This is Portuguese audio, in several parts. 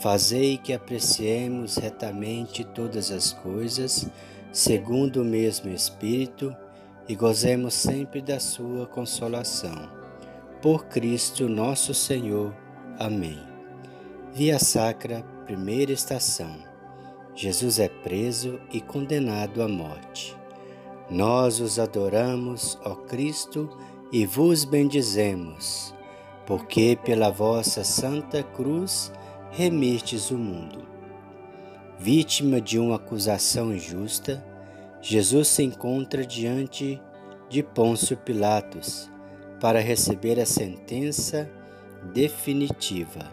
Fazei que apreciemos retamente todas as coisas, segundo o mesmo Espírito, e gozemos sempre da Sua consolação. Por Cristo nosso Senhor. Amém. Via Sacra, primeira estação. Jesus é preso e condenado à morte. Nós os adoramos, ó Cristo, e vos bendizemos, porque pela vossa santa cruz remistes o mundo. Vítima de uma acusação injusta, Jesus se encontra diante de Pôncio Pilatos para receber a sentença definitiva.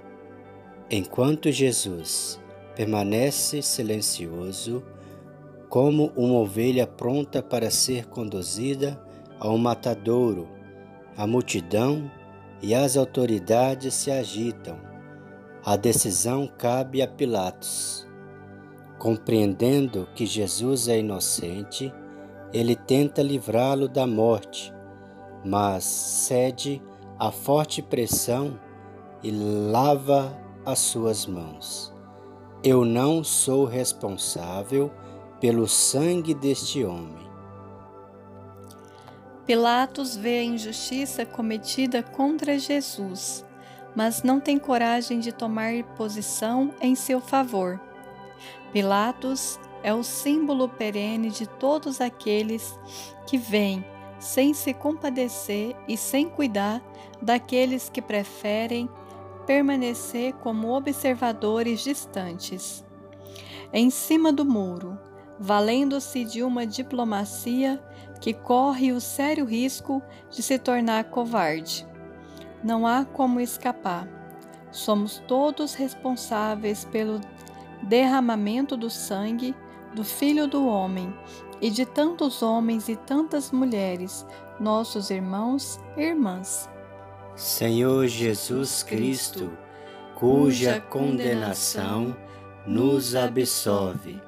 Enquanto Jesus permanece silencioso, como uma ovelha pronta para ser conduzida ao matadouro, a multidão e as autoridades se agitam a decisão cabe a Pilatos. Compreendendo que Jesus é inocente, ele tenta livrá-lo da morte, mas cede à forte pressão e lava as suas mãos. Eu não sou responsável pelo sangue deste homem. Pilatos vê a injustiça cometida contra Jesus mas não tem coragem de tomar posição em seu favor. Pilatos é o símbolo perene de todos aqueles que vêm sem se compadecer e sem cuidar daqueles que preferem permanecer como observadores distantes. Em cima do muro, valendo-se de uma diplomacia que corre o sério risco de se tornar covarde. Não há como escapar. Somos todos responsáveis pelo derramamento do sangue do Filho do Homem e de tantos homens e tantas mulheres, nossos irmãos e irmãs. Senhor Jesus Cristo, cuja condenação nos absolve,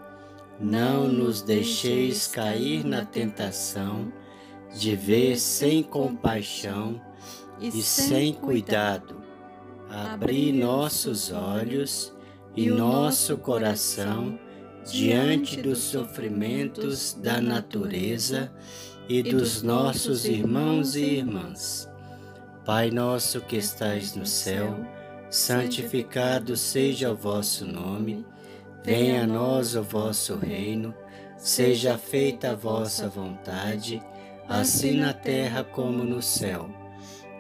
não nos deixeis cair na tentação de ver sem compaixão e sem cuidado, abri nossos olhos e nosso coração diante dos sofrimentos da natureza e dos nossos irmãos e irmãs. Pai nosso que estais no céu, santificado seja o vosso nome, venha a nós o vosso reino, seja feita a vossa vontade, assim na terra como no céu.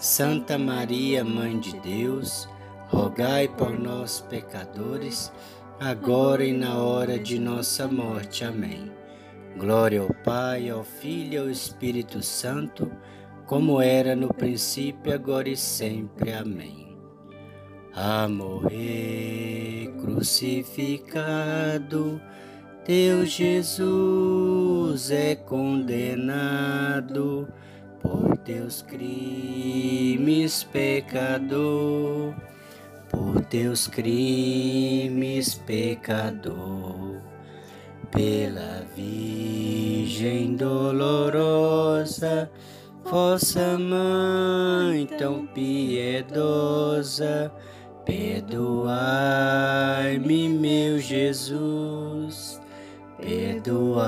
Santa Maria, Mãe de Deus, rogai por nós, pecadores, agora e na hora de nossa morte. Amém. Glória ao Pai, ao Filho e ao Espírito Santo, como era no princípio, agora e sempre. Amém. A morrer crucificado, teu Jesus é condenado por teus crimes, pecador, por teus crimes, pecador, pela Virgem dolorosa, vossa mãe tão piedosa, perdoai-me, meu Jesus, perdoai-me,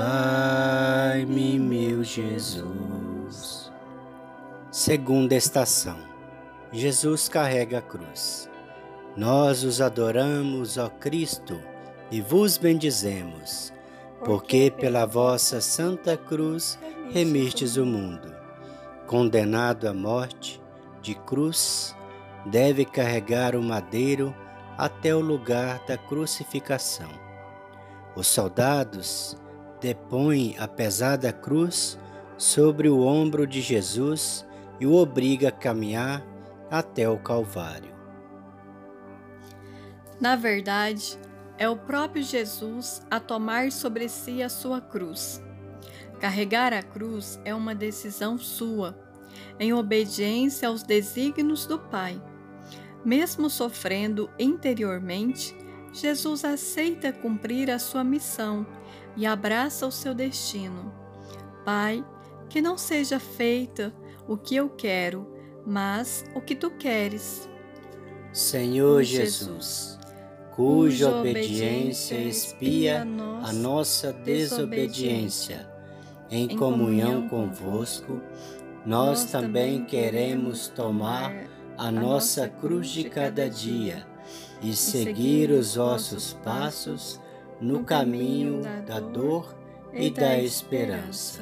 meu Jesus. Segunda estação. Jesus carrega a cruz. Nós os adoramos, ó Cristo, e vos bendizemos, porque pela vossa santa cruz remistes o mundo. Condenado à morte, de cruz, deve carregar o madeiro até o lugar da crucificação. Os soldados depõem a pesada cruz sobre o ombro de Jesus e o obriga a caminhar até o Calvário. Na verdade, é o próprio Jesus a tomar sobre si a sua cruz. Carregar a cruz é uma decisão sua, em obediência aos desígnios do Pai. Mesmo sofrendo interiormente, Jesus aceita cumprir a sua missão e abraça o seu destino. Pai, que não seja feita o que eu quero, mas o que tu queres. Senhor Jesus cuja obediência expia a nossa desobediência. Em comunhão convosco, nós também queremos tomar a nossa cruz de cada dia e seguir os vossos passos no caminho da dor e da esperança.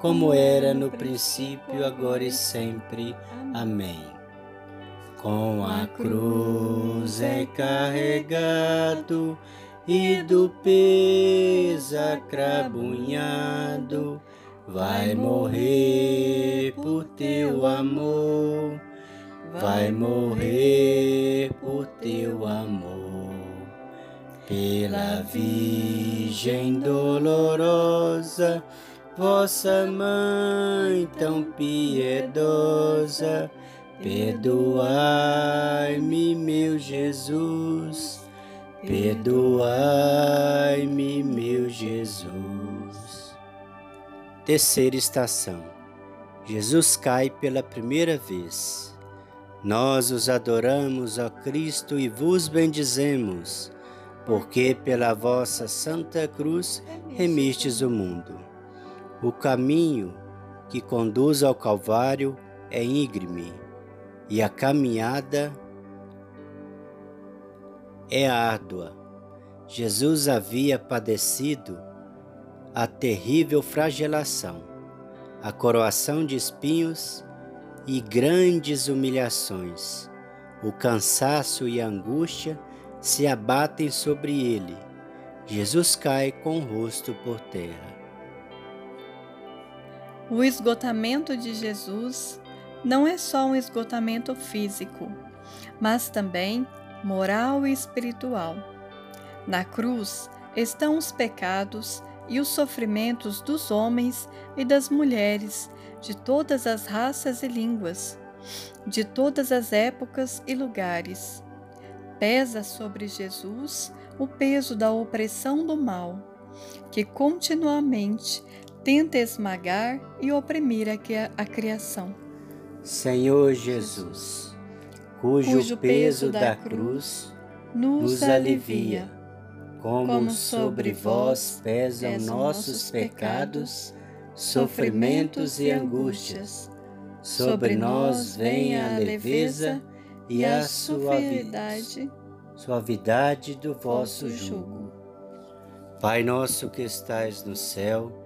como era no princípio, agora e sempre. Amém com a cruz é carregado e do peso acrabunhado, vai morrer por teu amor, vai morrer por teu amor. Pela Virgem dolorosa, vossa mãe tão piedosa, Perdoai-me, meu Jesus, perdoai-me, meu Jesus. Terceira estação. Jesus cai pela primeira vez. Nós os adoramos, ó Cristo, e vos bendizemos, porque pela vossa santa cruz remistes o mundo. O caminho que conduz ao Calvário é íngreme e a caminhada é árdua. Jesus havia padecido a terrível flagelação, a coroação de espinhos e grandes humilhações. O cansaço e a angústia se abatem sobre ele. Jesus cai com o rosto por terra. O esgotamento de Jesus não é só um esgotamento físico, mas também moral e espiritual. Na cruz estão os pecados e os sofrimentos dos homens e das mulheres de todas as raças e línguas, de todas as épocas e lugares. Pesa sobre Jesus o peso da opressão do mal, que continuamente tenta esmagar e oprimir a, criação. Senhor Jesus, cujo, cujo peso da cruz nos alivia, como sobre vós pesam nossos pecados, sofrimentos e angústias. Sobre nós vem a leveza e a suavidade, suavidade do vosso jugo. Pai nosso que estais no céu,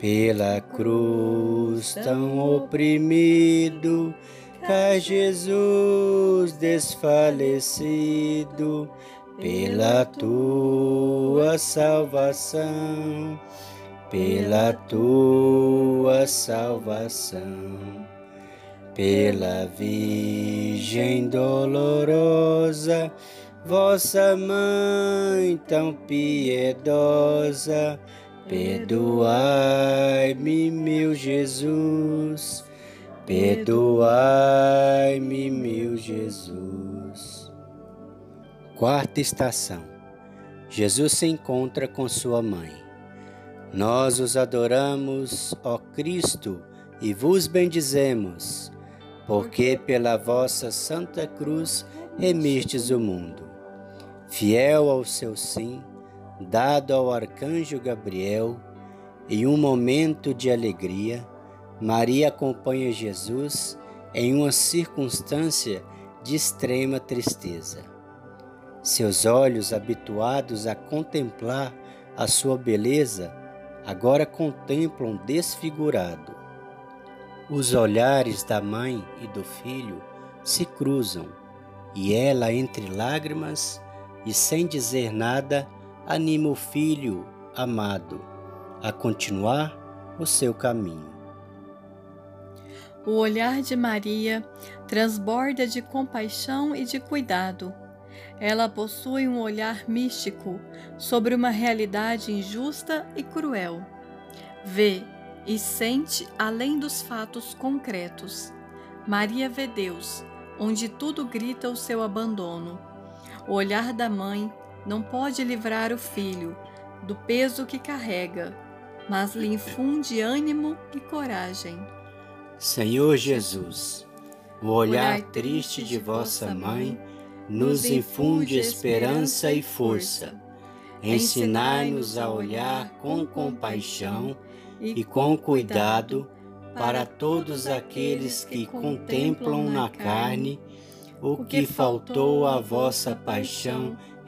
Pela cruz tão oprimido, cai Jesus desfalecido, pela tua salvação, pela tua salvação. Pela Virgem dolorosa, vossa mãe tão piedosa, perdoai-me, meu Jesus, perdoai-me, meu Jesus. Quarta estação. Jesus se encontra com sua mãe. Nós os adoramos, ó Cristo, e vos bendizemos porque pela vossa Santa Cruz remistes o mundo. Fiel ao seu sim, dado ao arcanjo Gabriel, em um momento de alegria, Maria acompanha Jesus em uma circunstância de extrema tristeza. Seus olhos, habituados a contemplar a sua beleza, agora contemplam desfigurado. Os olhares da mãe e do filho se cruzam, e ela, entre lágrimas e sem dizer nada, anima o filho amado a continuar o seu caminho. O olhar de Maria transborda de compaixão e de cuidado. Ela possui um olhar místico sobre uma realidade injusta e cruel. Vê e sente além dos fatos concretos. Maria vê Deus, onde tudo grita o seu abandono. O olhar da mãe não pode livrar o filho do peso que carrega, mas lhe infunde ânimo e coragem. Senhor Jesus, o olhar triste de vossa mãe nos infunde esperança e força. Ensinai-nos a olhar com compaixão e com cuidado para todos aqueles que contemplam na carne o que faltou à vossa paixão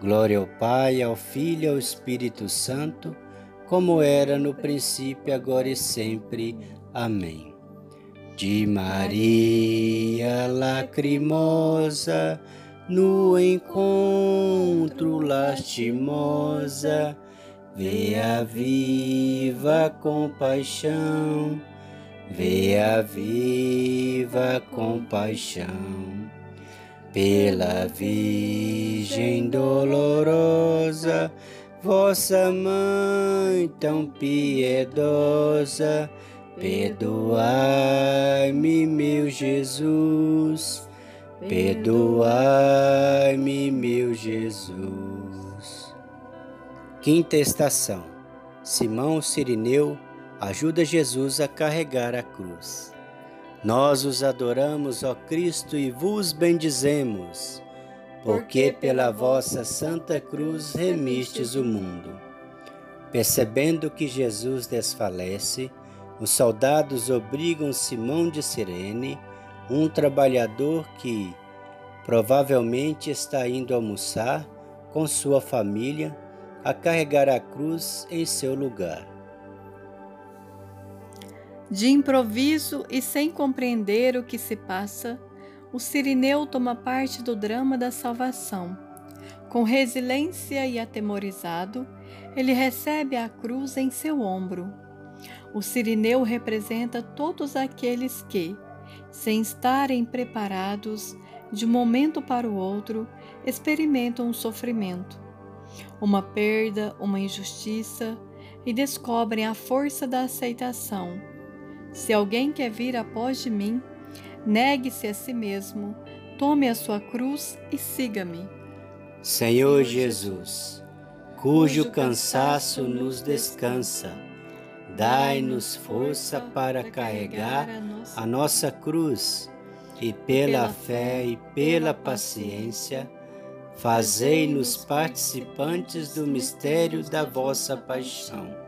Glória ao Pai, ao Filho e ao Espírito Santo, como era no princípio, agora e sempre. Amém. De Maria lacrimosa, no encontro lastimosa, vê a viva compaixão vê a viva compaixão pela Virgem dolorosa, vossa mãe tão piedosa, perdoai-me, meu Jesus, perdoai-me, meu Jesus. Quinta estação Simão Sirineu ajuda Jesus a carregar a cruz. Nós os adoramos, ó Cristo, e vos bendizemos, porque pela vossa santa cruz remistes o mundo. Percebendo que Jesus desfalece, os soldados obrigam Simão de Sirene, um trabalhador que provavelmente está indo almoçar com sua família, a carregar a cruz em seu lugar. De improviso e sem compreender o que se passa, o Sirineu toma parte do drama da salvação. Com resiliência e atemorizado, ele recebe a cruz em seu ombro. O Sirineu representa todos aqueles que, sem estarem preparados, de um momento para o outro, experimentam um sofrimento, uma perda, uma injustiça e descobrem a força da aceitação se alguém quer vir após de mim, negue-se a si mesmo, tome a sua cruz e siga-me. Senhor Jesus, cujo cansaço nos descansa, dai-nos força para carregar a nossa cruz e pela fé e pela paciência, fazei-nos participantes do mistério da vossa paixão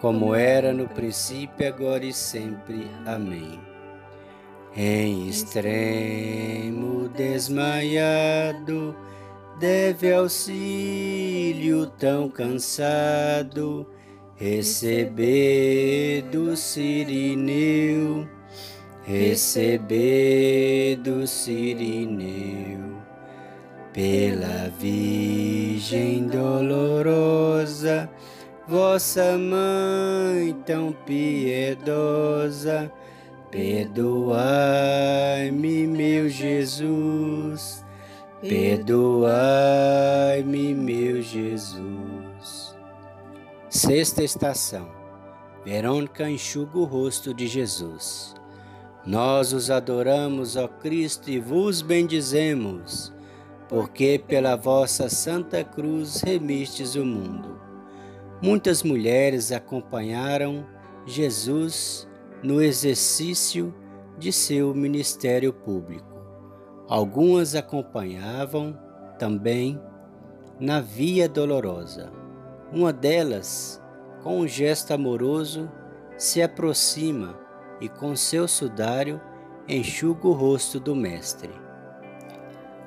como era no princípio, agora e sempre. Amém. Em extremo desmaiado, deve auxílio tão cansado, receber do Sirineu, receber do Sirineu, pela Virgem dolorosa vossa mãe tão piedosa, perdoai-me, meu Jesus, perdoai-me, meu Jesus. Sexta estação. Verônica enxuga o rosto de Jesus. Nós os adoramos, ó Cristo, e vos bendizemos, porque pela vossa santa cruz remistes o mundo. Muitas mulheres acompanharam Jesus no exercício de seu ministério público. Algumas acompanhavam também na Via Dolorosa. Uma delas, com um gesto amoroso, se aproxima e com seu sudário enxuga o rosto do Mestre.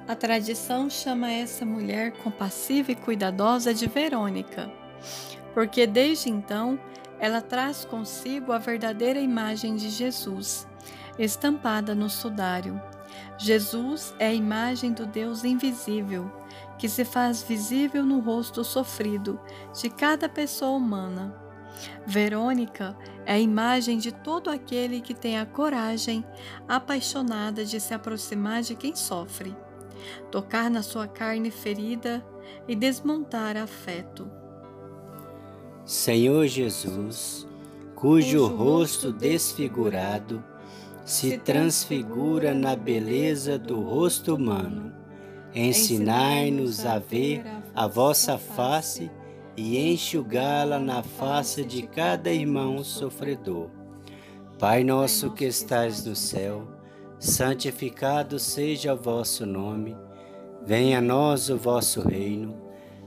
A tradição chama essa mulher compassiva e cuidadosa de Verônica porque desde então ela traz consigo a verdadeira imagem de Jesus, estampada no sudário. Jesus é a imagem do Deus invisível, que se faz visível no rosto sofrido de cada pessoa humana. Verônica é a imagem de todo aquele que tem a coragem apaixonada de se aproximar de quem sofre, tocar na sua carne ferida e desmontar afeto. Senhor Jesus, cujo rosto desfigurado se transfigura na beleza do rosto humano, ensinai-nos a ver a vossa face e enxugá-la na face de cada irmão sofredor. Pai nosso que estais no céu, santificado seja o vosso nome, venha a nós o vosso reino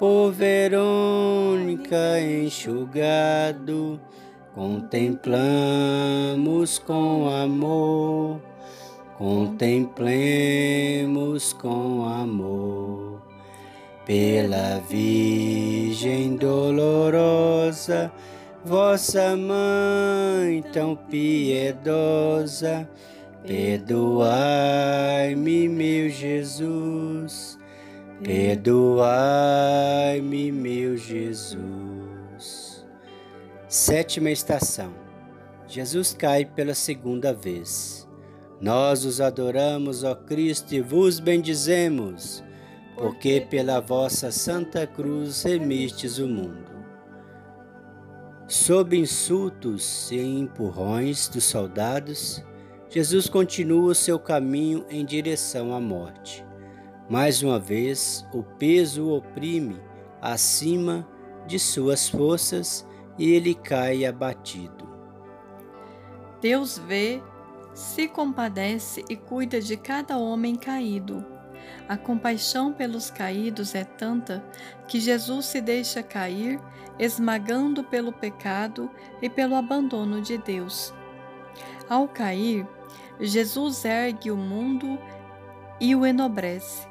por Verônica enxugado, Contemplamos com amor, contemplemos com amor. Pela Virgem dolorosa, vossa mãe tão piedosa, perdoai-me, meu Jesus, perdoai-me, meu Jesus. Sétima estação. Jesus cai pela segunda vez. Nós os adoramos, ó Cristo, e vos bendizemos, porque pela vossa santa cruz remistes o mundo. Sob insultos e empurrões dos soldados, Jesus continua o seu caminho em direção à morte. Mais uma vez, o peso oprime acima de suas forças e ele cai abatido. Deus vê, se compadece e cuida de cada homem caído. A compaixão pelos caídos é tanta que Jesus se deixa cair, esmagando pelo pecado e pelo abandono de Deus. Ao cair, Jesus ergue o mundo e o enobrece.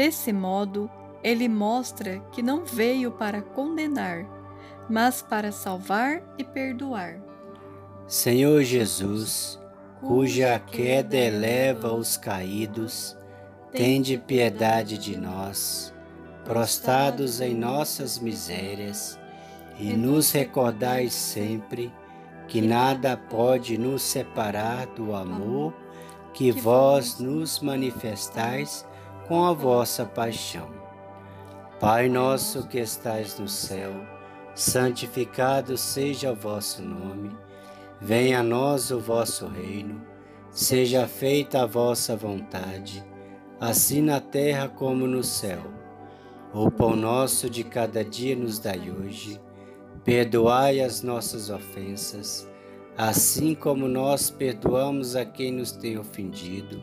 Desse modo, ele mostra que não veio para condenar, mas para salvar e perdoar. Senhor Jesus, cuja queda eleva os caídos, tende piedade de nós, prostrados em nossas misérias, e nos recordai sempre que nada pode nos separar do amor que vós nos manifestais com a vossa paixão. Pai nosso que estais no céu, santificado seja o vosso nome, venha a nós o vosso reino, seja feita a vossa vontade, assim na terra como no céu. O pão nosso de cada dia nos dai hoje, perdoai as nossas ofensas, assim como nós perdoamos a quem nos tem ofendido,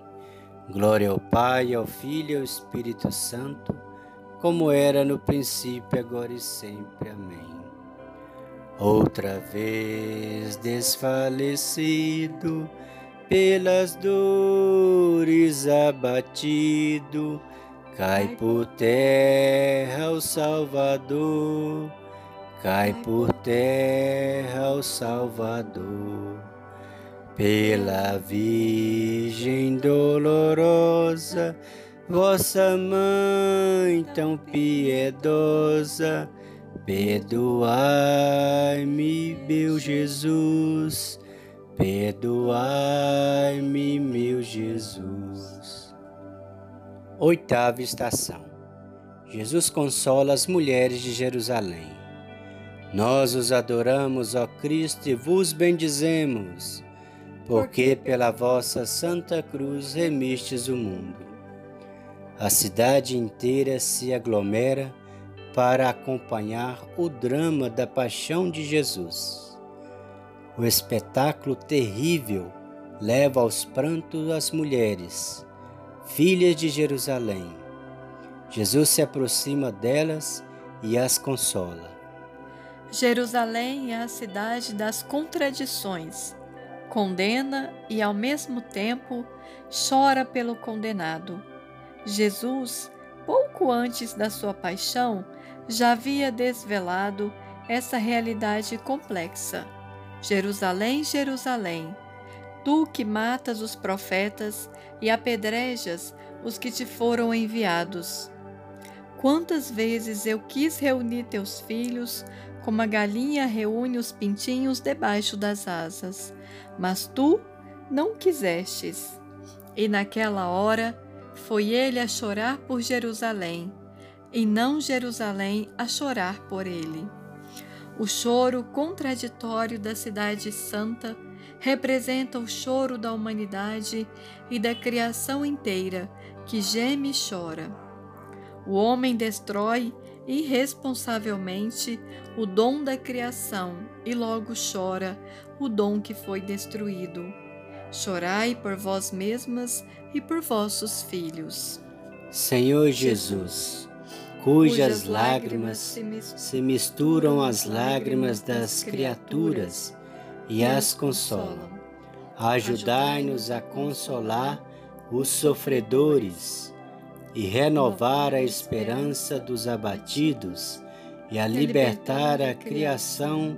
Glória ao Pai, ao Filho e ao Espírito Santo, como era no princípio, agora e sempre. Amém. Outra vez desfalecido, pelas dores abatido, cai por terra o Salvador, cai por terra o Salvador. Pela Virgem dolorosa, vossa mãe tão piedosa, Perdoai-me, meu Jesus, perdoai-me, meu Jesus. Oitava estação. Jesus consola as mulheres de Jerusalém. Nós os adoramos, ó Cristo, e vos bendizemos, porque pela vossa santa cruz remistes o mundo. A cidade inteira se aglomera para acompanhar o drama da paixão de Jesus. O espetáculo terrível leva aos prantos as mulheres, filhas de Jerusalém. Jesus se aproxima delas e as consola. Jerusalém é a cidade das contradições. Condena e, ao mesmo tempo, chora pelo condenado. Jesus, pouco antes da sua paixão, já havia desvelado essa realidade complexa. Jerusalém, Jerusalém, tu que matas os profetas e apedrejas os que te foram enviados. Quantas vezes eu quis reunir teus filhos, como a galinha reúne os pintinhos debaixo das asas, mas tu não quisestes. E naquela hora foi ele a chorar por Jerusalém, e não Jerusalém a chorar por ele. O choro contraditório da Cidade Santa representa o choro da humanidade e da criação inteira que geme e chora. O homem destrói irresponsavelmente o dom da criação e logo chora o dom que foi destruído. Chorai por vós mesmas e por vossos filhos. Senhor Jesus, cujas lágrimas se misturam às lágrimas das criaturas e as consolam, ajudai-nos a consolar os sofredores e renovar a esperança dos abatidos e a libertar a criação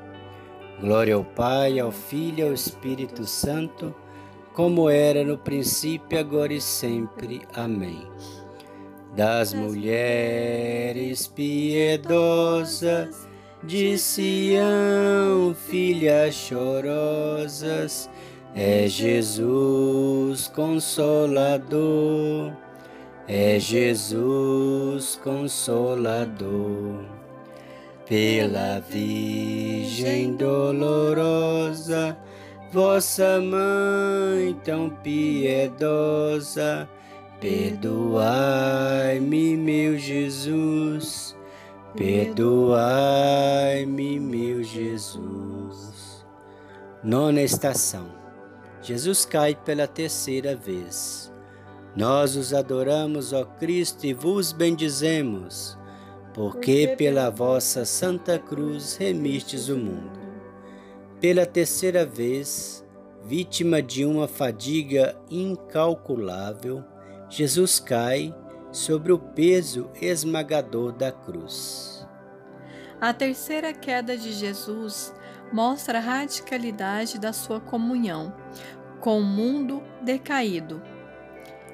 Glória ao Pai, ao Filho e ao Espírito Santo, como era no princípio, agora e sempre. Amém. Das mulheres piedosas de Sião, filhas chorosas, é Jesus consolador é Jesus Consolador. Pela Virgem dolorosa, vossa mãe tão piedosa, perdoai-me, meu Jesus, perdoai-me, meu Jesus. Nona estação. Jesus cai pela terceira vez. Nós os adoramos, ó Cristo, e vos bendizemos, porque pela vossa Santa Cruz remistes o mundo. Pela terceira vez, vítima de uma fadiga incalculável, Jesus cai sobre o peso esmagador da cruz. A terceira queda de Jesus mostra a radicalidade da sua comunhão com o mundo decaído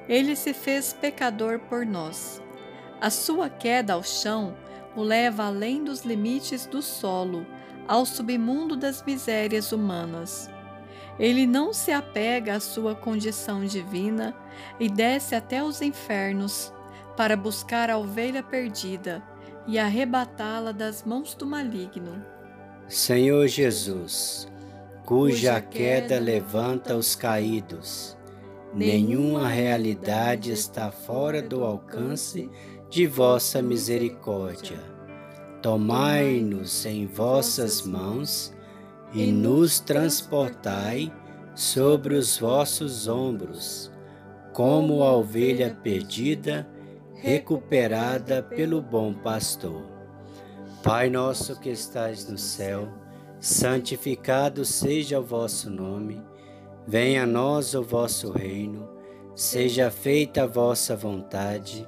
ele se fez pecador por nós. A sua queda ao chão o leva além dos limites do solo, ao submundo das misérias humanas. Ele não se apega à sua condição divina e desce até os infernos para buscar a ovelha perdida e arrebatá-la das mãos do maligno. Senhor Jesus, cuja queda levanta os caídos, nenhuma realidade está fora do alcance de vossa misericórdia. Tomai-nos em vossas mãos e nos transportai sobre os vossos ombros, como a ovelha perdida, recuperada pelo bom pastor. Pai nosso que estais no céu, santificado seja o vosso nome. Venha a nós o vosso reino, seja feita a vossa vontade,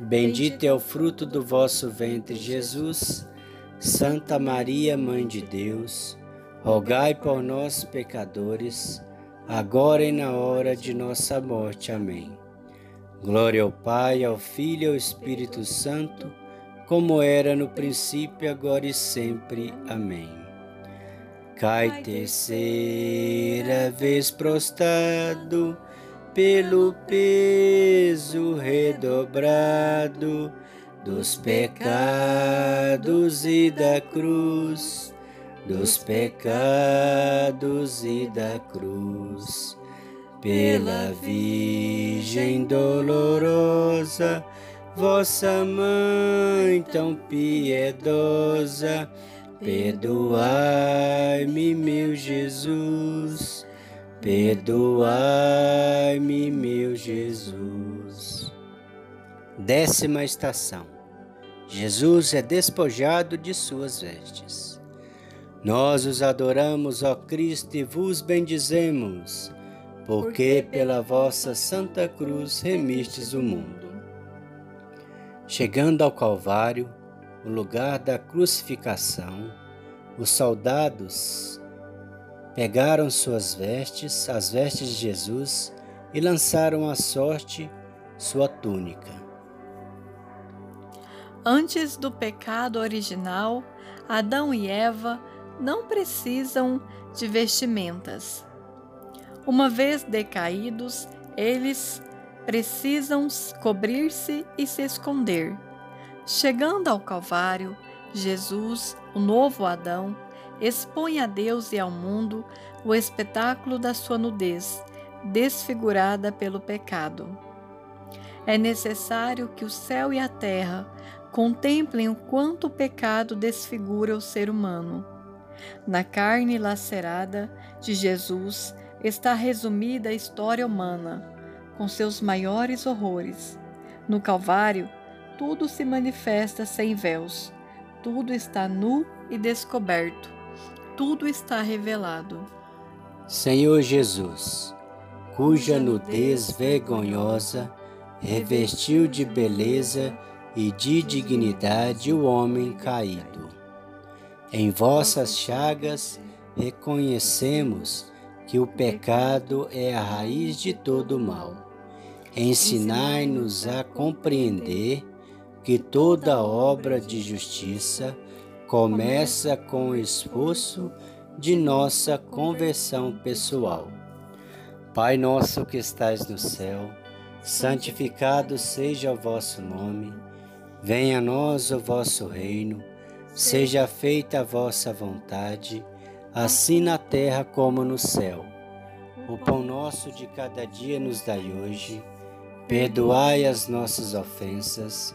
Bendito é o fruto do vosso ventre, Jesus. Santa Maria, Mãe de Deus, rogai por nós, pecadores, agora e na hora de nossa morte. Amém. Glória ao Pai, ao Filho e ao Espírito Santo, como era no princípio, agora e sempre. Amém. Cai terceira vez prostrado pelo peso redobrado dos pecados e da cruz, dos pecados e da cruz. Pela Virgem dolorosa, vossa mãe tão piedosa, perdoai-me, meu Jesus Perdoai-me, meu Jesus. Décima estação. Jesus é despojado de suas vestes. Nós os adoramos, ó Cristo, e vos bendizemos, porque pela vossa santa cruz remistes o mundo. Chegando ao Calvário, o lugar da crucificação, os soldados Pegaram suas vestes, as vestes de Jesus, e lançaram à sorte sua túnica. Antes do pecado original, Adão e Eva não precisam de vestimentas. Uma vez decaídos, eles precisam cobrir-se e se esconder. Chegando ao Calvário, Jesus, o novo Adão, expõe a Deus e ao mundo o espetáculo da sua nudez, desfigurada pelo pecado. É necessário que o céu e a terra contemplem o quanto o pecado desfigura o ser humano. Na carne lacerada de Jesus está resumida a história humana, com seus maiores horrores. No Calvário, tudo se manifesta sem véus, tudo está nu e descoberto tudo está revelado. Senhor Jesus, cuja nudez vergonhosa revestiu de beleza e de dignidade o homem caído. Em vossas chagas reconhecemos que o pecado é a raiz de todo mal. Ensinai-nos a compreender que toda obra de justiça começa com o esforço de nossa conversão pessoal. Pai nosso que estais no céu, santificado seja o vosso nome, venha a nós o vosso reino, seja feita a vossa vontade, assim na terra como no céu. O pão nosso de cada dia nos dai hoje, perdoai as nossas ofensas,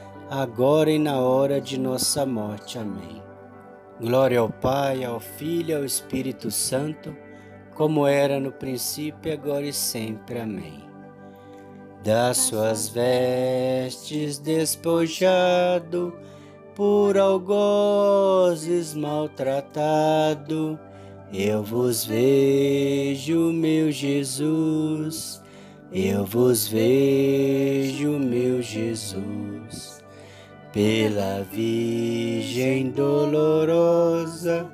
agora e na hora de nossa morte. Amém. Glória ao Pai, ao Filho e ao Espírito Santo, como era no princípio, agora e sempre. Amém. Das suas vestes despojado, por algozes maltratado, eu vos vejo, meu Jesus, eu vos vejo, meu Jesus pela Virgem dolorosa,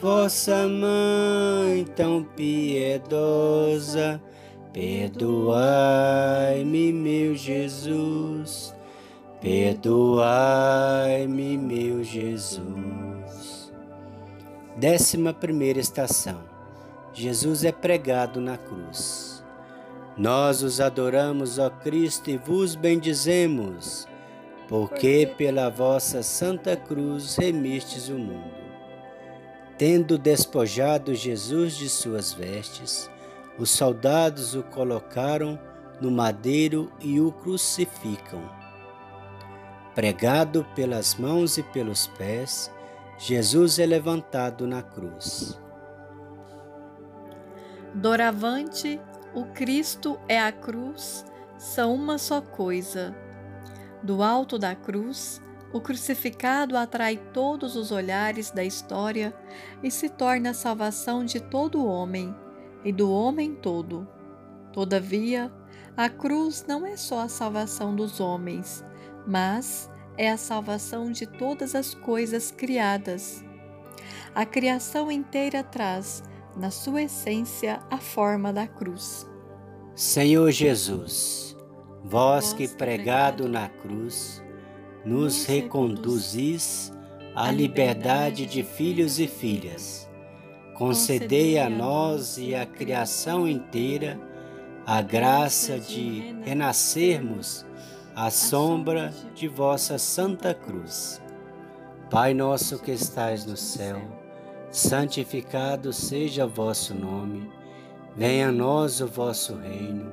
vossa mãe tão piedosa, perdoai-me, meu Jesus, Perdoai-me, meu Jesus. Décima primeira estação. Jesus é pregado na cruz. Nós os adoramos, ó Cristo, e vos bendizemos, porque pela vossa santa cruz remistes o mundo. Tendo despojado Jesus de suas vestes, os soldados o colocaram no madeiro e o crucificam Pregado pelas mãos e pelos pés, Jesus é levantado na cruz. Doravante, o Cristo é a cruz, são uma só coisa. Do alto da cruz, o crucificado atrai todos os olhares da história e se torna a salvação de todo homem e do homem todo. Todavia, a cruz não é só a salvação dos homens, mas é a salvação de todas as coisas criadas. A criação inteira traz, na sua essência, a forma da cruz. Senhor Jesus, vós que pregado na cruz, nos reconduzis à liberdade de filhos e filhas. Concedei a nós e à criação inteira a graça de renascermos à sombra de vossa santa cruz. Pai nosso que estais no céu, santificado seja o vosso nome, venha a nós o vosso reino,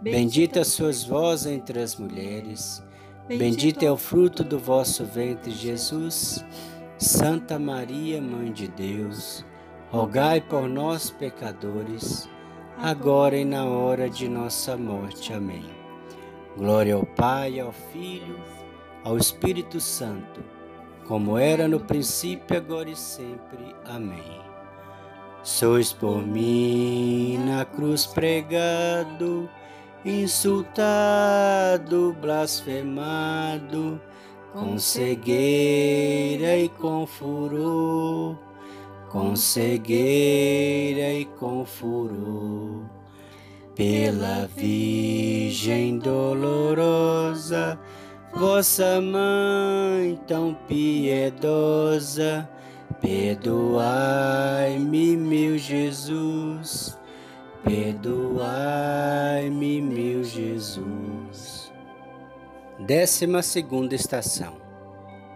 Bendita sois vós entre as mulheres, bendito é o fruto do vosso ventre, Jesus. Santa Maria, Mãe de Deus, rogai por nós, pecadores, agora e na hora de nossa morte. Amém. Glória ao Pai, ao Filho ao Espírito Santo, como era no princípio, agora e sempre. Amém. Sois por mim na cruz pregado, insultado, blasfemado, com cegueira e com furor, com cegueira e com furor. Pela Virgem dolorosa, Vossa mãe tão piedosa, perdoai-me, meu Jesus, perdoai-me, Décima segunda estação.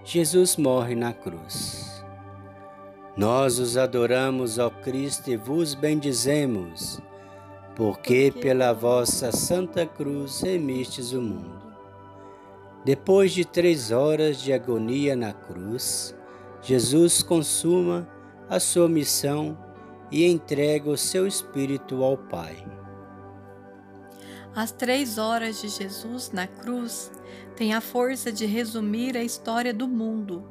Jesus morre na cruz. Nós os adoramos, ó Cristo, e vos bendizemos, porque pela vossa santa cruz remistes o mundo. Depois de três horas de agonia na cruz, Jesus consuma a sua missão e entrega o seu espírito ao Pai. As três horas de Jesus na cruz têm a força de resumir a história do mundo,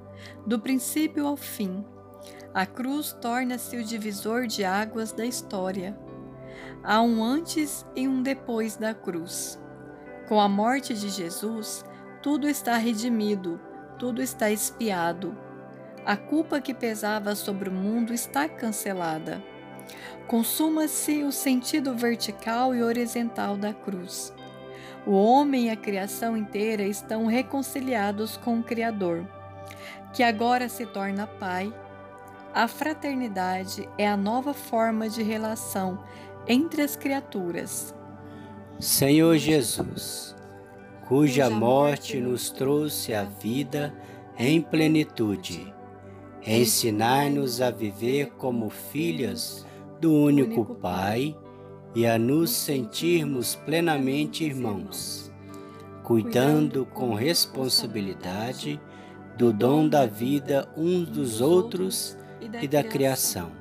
do princípio ao fim. A cruz torna-se o divisor de águas da história. Há um antes e um depois da cruz. Com a morte de Jesus, tudo está redimido, tudo está expiado. A culpa que pesava sobre o mundo está cancelada. Consuma-se o sentido vertical e horizontal da cruz. O homem e a criação inteira estão reconciliados com o Criador, que agora se torna Pai. A fraternidade é a nova forma de relação entre as criaturas. Senhor Jesus, cuja morte nos trouxe a vida em plenitude. Ensinai-nos a viver como filhas do único Pai e a nos sentirmos plenamente irmãos, cuidando com responsabilidade do dom da vida uns dos outros e da criação.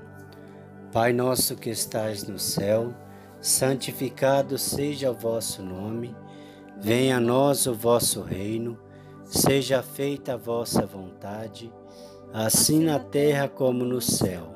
Pai nosso que estais no céu, santificado seja o vosso nome Venha a nós o vosso reino, Seja feita a vossa vontade, assim na terra como no céu.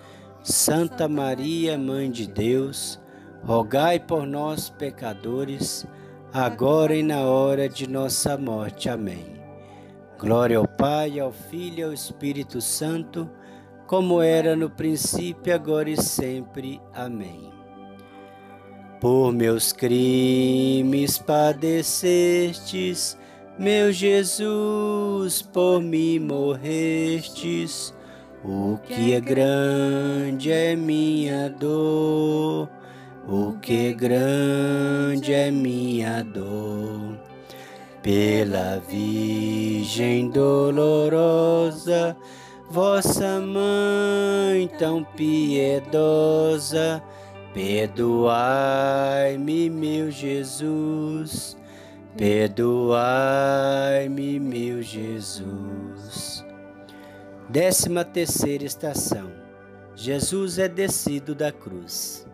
Santa Maria, Mãe de Deus, rogai por nós, pecadores, agora e na hora de nossa morte. Amém. Glória ao Pai, ao Filho e ao Espírito Santo, como era no princípio, agora e sempre. Amém. Por meus crimes padecestes, meu Jesus, por mim morrestes, o que é grande é minha dor, o que é grande é minha dor. Pela Virgem dolorosa, vossa mãe tão piedosa, perdoai-me, meu Jesus Perdoai-me, meu Jesus. Décima terceira estação. Jesus é descido da cruz.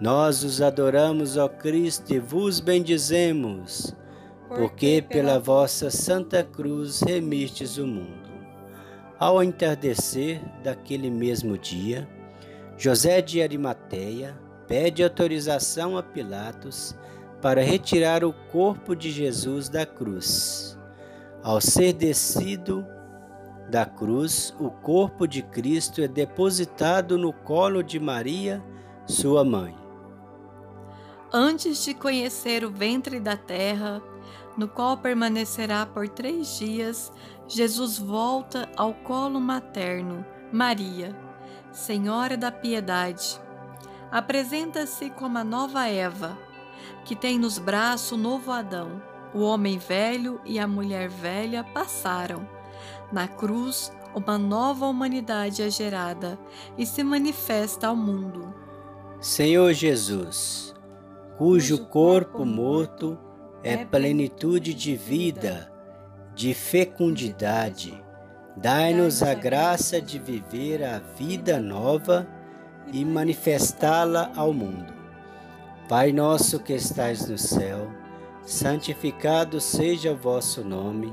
Nós os adoramos, ó Cristo, e vos bendizemos, porque pela vossa santa cruz remistes o mundo. Ao entardecer daquele mesmo dia, José de Arimateia pede autorização a Pilatos para retirar o corpo de Jesus da cruz. Ao ser descido da cruz, o corpo de Cristo é depositado no colo de Maria, sua mãe. Antes de conhecer o ventre da terra, no qual permanecerá por três dias, Jesus volta ao colo materno, Maria, Senhora da Piedade. Apresenta-se como a nova Eva, que tem nos braços o novo Adão. O homem velho e a mulher velha passaram. Na cruz, uma nova humanidade é gerada e se manifesta ao mundo. Senhor Jesus, cujo corpo morto é plenitude de vida, de fecundidade, dai-nos a graça de viver a vida nova e manifestá-la ao mundo. Pai nosso que estais no céu, santificado seja o vosso nome,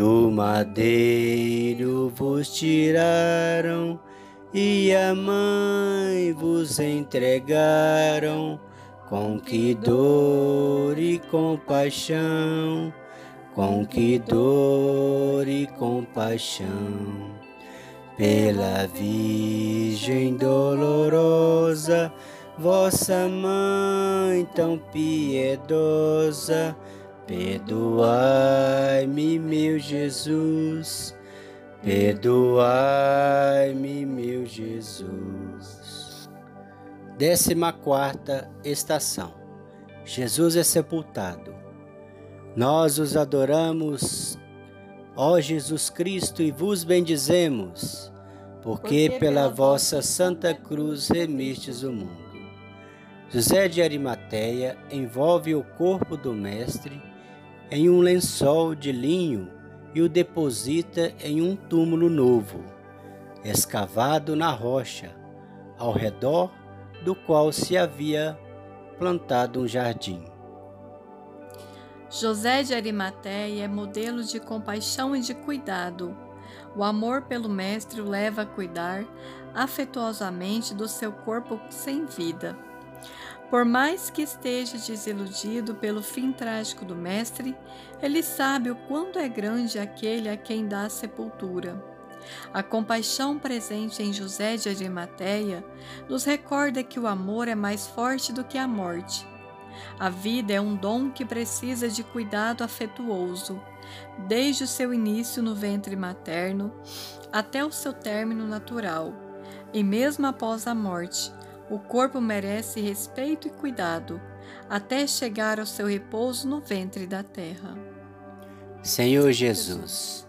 Do madeiro vos tiraram e a mãe vos entregaram, com que dor e compaixão, com que dor e compaixão. Pela Virgem dolorosa, vossa mãe tão piedosa, perdoai-me, meu Jesus, perdoai-me, meu Jesus. Décima quarta estação. Jesus é sepultado. Nós os adoramos, ó Jesus Cristo, e vos bendizemos, porque, porque pela vossa santa cruz remistes o mundo. José de Arimateia envolve o corpo do Mestre em um lençol de linho e o deposita em um túmulo novo. escavado na rocha, ao redor do qual se havia plantado um jardim. José de Arimateia é modelo de compaixão e de cuidado. O amor pelo Mestre o leva a cuidar afetuosamente do seu corpo sem vida. Por mais que esteja desiludido pelo fim trágico do Mestre, ele sabe o quanto é grande aquele a quem dá a sepultura. A compaixão presente em José de Arimateia nos recorda que o amor é mais forte do que a morte. A vida é um dom que precisa de cuidado afetuoso, desde o seu início no ventre materno até o seu término natural. E mesmo após a morte, o corpo merece respeito e cuidado, até chegar ao seu repouso no ventre da terra. Senhor Jesus,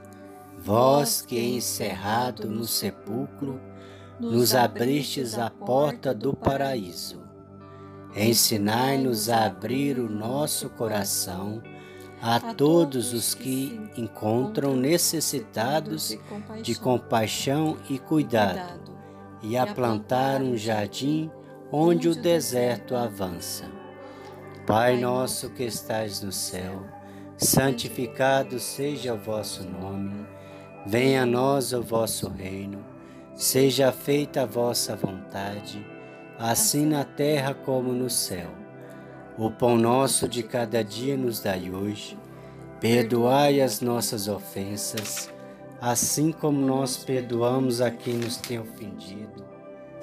Vós que encerrado no sepulcro, nos abristes a porta do paraíso. Ensinai-nos a abrir o nosso coração a todos os que encontram necessitados de compaixão e cuidado, e a plantar um jardim onde o deserto avança. Pai nosso que estais no céu, santificado seja o vosso nome. Venha a nós o vosso reino, seja feita a vossa vontade, assim na terra como no céu. O pão nosso de cada dia nos dai hoje, perdoai as nossas ofensas, assim como nós perdoamos a quem nos tem ofendido.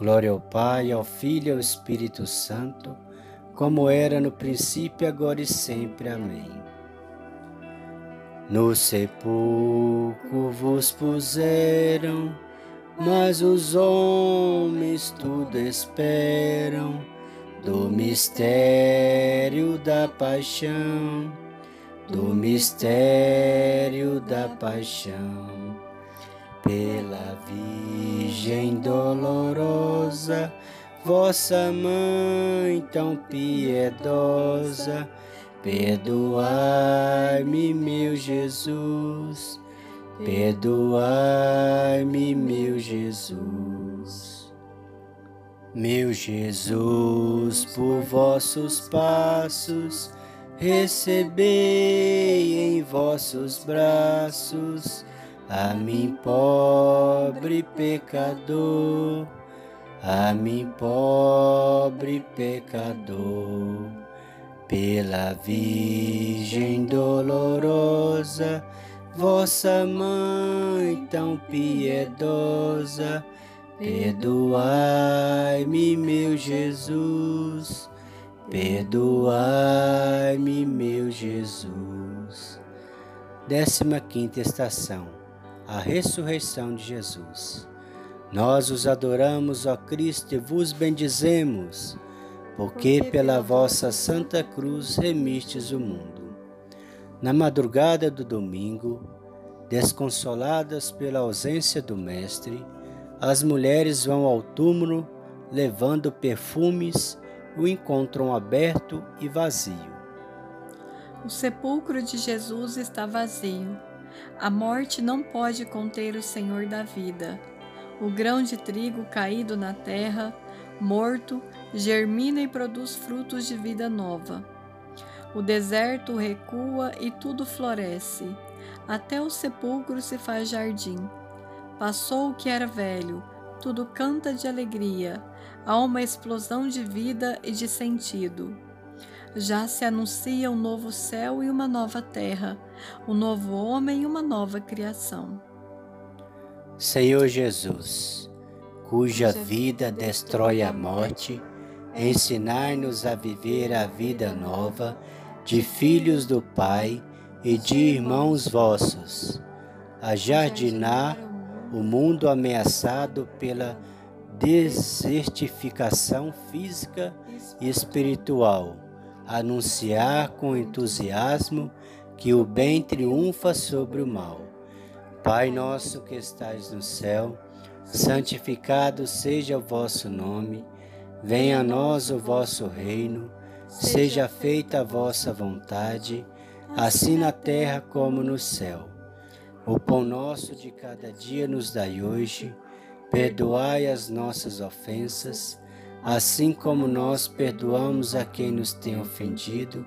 Glória ao Pai, ao Filho e ao Espírito Santo, como era no princípio, agora e sempre. Amém. No sepulcro vos puseram mas os homens tudo esperam do mistério da paixão, do mistério da paixão. Pela Virgem dolorosa, vossa mãe tão piedosa, perdoai-me, meu Jesus Perdoai-me, meu Jesus. Meu Jesus, por vossos passos, recebei em vossos braços a mim, pobre pecador, a mim, pobre pecador. Pela Virgem dolorosa, vossa mãe tão piedosa, perdoai-me, meu Jesus, perdoai-me, meu Jesus. Décima quinta estação, a ressurreição de Jesus. Nós os adoramos, ó Cristo, e vos bendizemos, porque pela vossa santa cruz remistes o mundo. Na madrugada do domingo, desconsoladas pela ausência do Mestre, as mulheres vão ao túmulo levando perfumes o encontram aberto e vazio. O sepulcro de Jesus está vazio. A morte não pode conter o Senhor da vida. O grão de trigo caído na terra, morto, germina e produz frutos de vida nova. O deserto recua e tudo floresce. Até o sepulcro se faz jardim. Passou o que era velho, tudo canta de alegria. Há uma explosão de vida e de sentido. Já se anuncia um novo céu e uma nova terra, um novo homem e uma nova criação. Senhor Jesus, cuja vida destrói a morte, ensinar-nos a viver a vida nova de filhos do Pai e de irmãos vossos, a jardinar o mundo ameaçado pela desertificação física e espiritual, anunciar com entusiasmo que o bem triunfa sobre o mal. Pai nosso que estais no céu, santificado seja o vosso nome, venha a nós o vosso reino, seja feita a vossa vontade, assim na terra como no céu. O pão nosso de cada dia nos dai hoje, perdoai as nossas ofensas, assim como nós perdoamos a quem nos tem ofendido,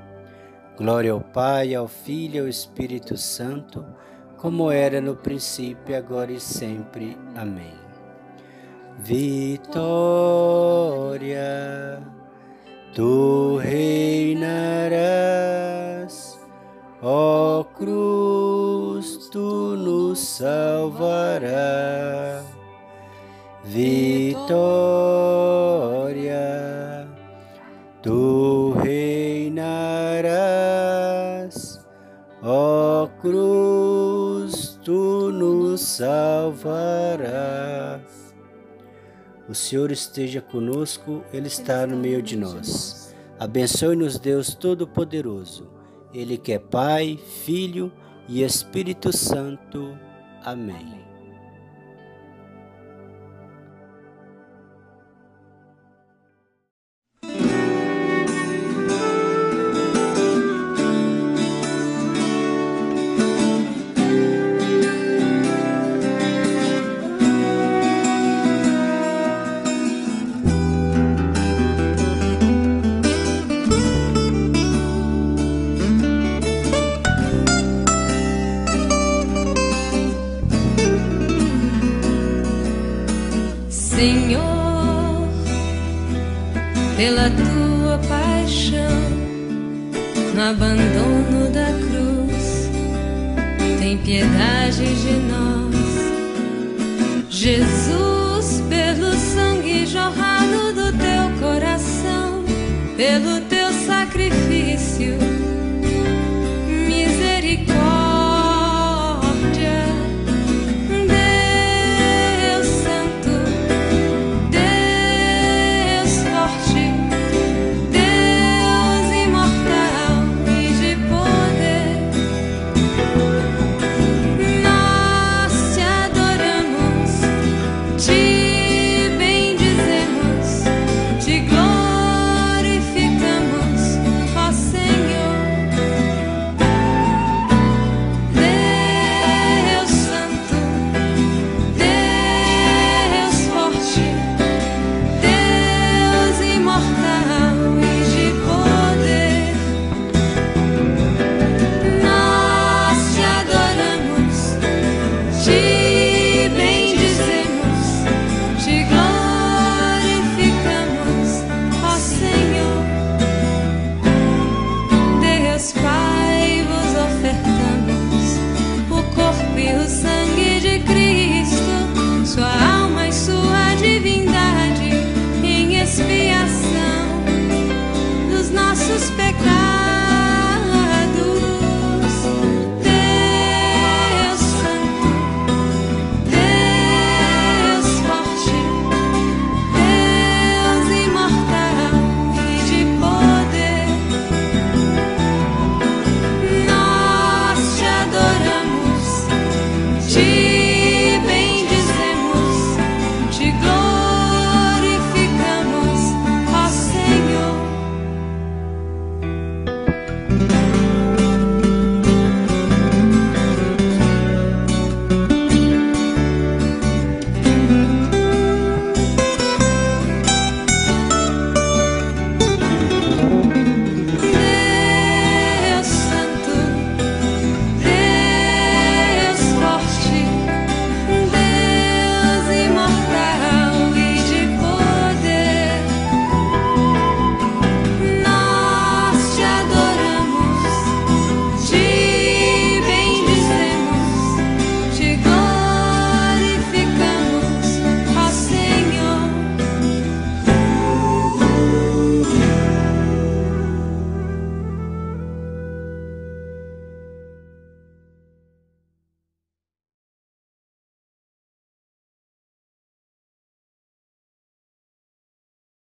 Glória ao Pai, ao Filho e ao Espírito Santo, como era no princípio, agora e sempre. Amém. Vitória, tu reinarás, ó cruz, tu nos salvarás. Vitória, tu reinarás, salvarás. O Senhor esteja conosco, Ele está no meio de nós. Abençoe-nos, Deus Todo-Poderoso, Ele que é Pai, Filho e Espírito Santo. Amém.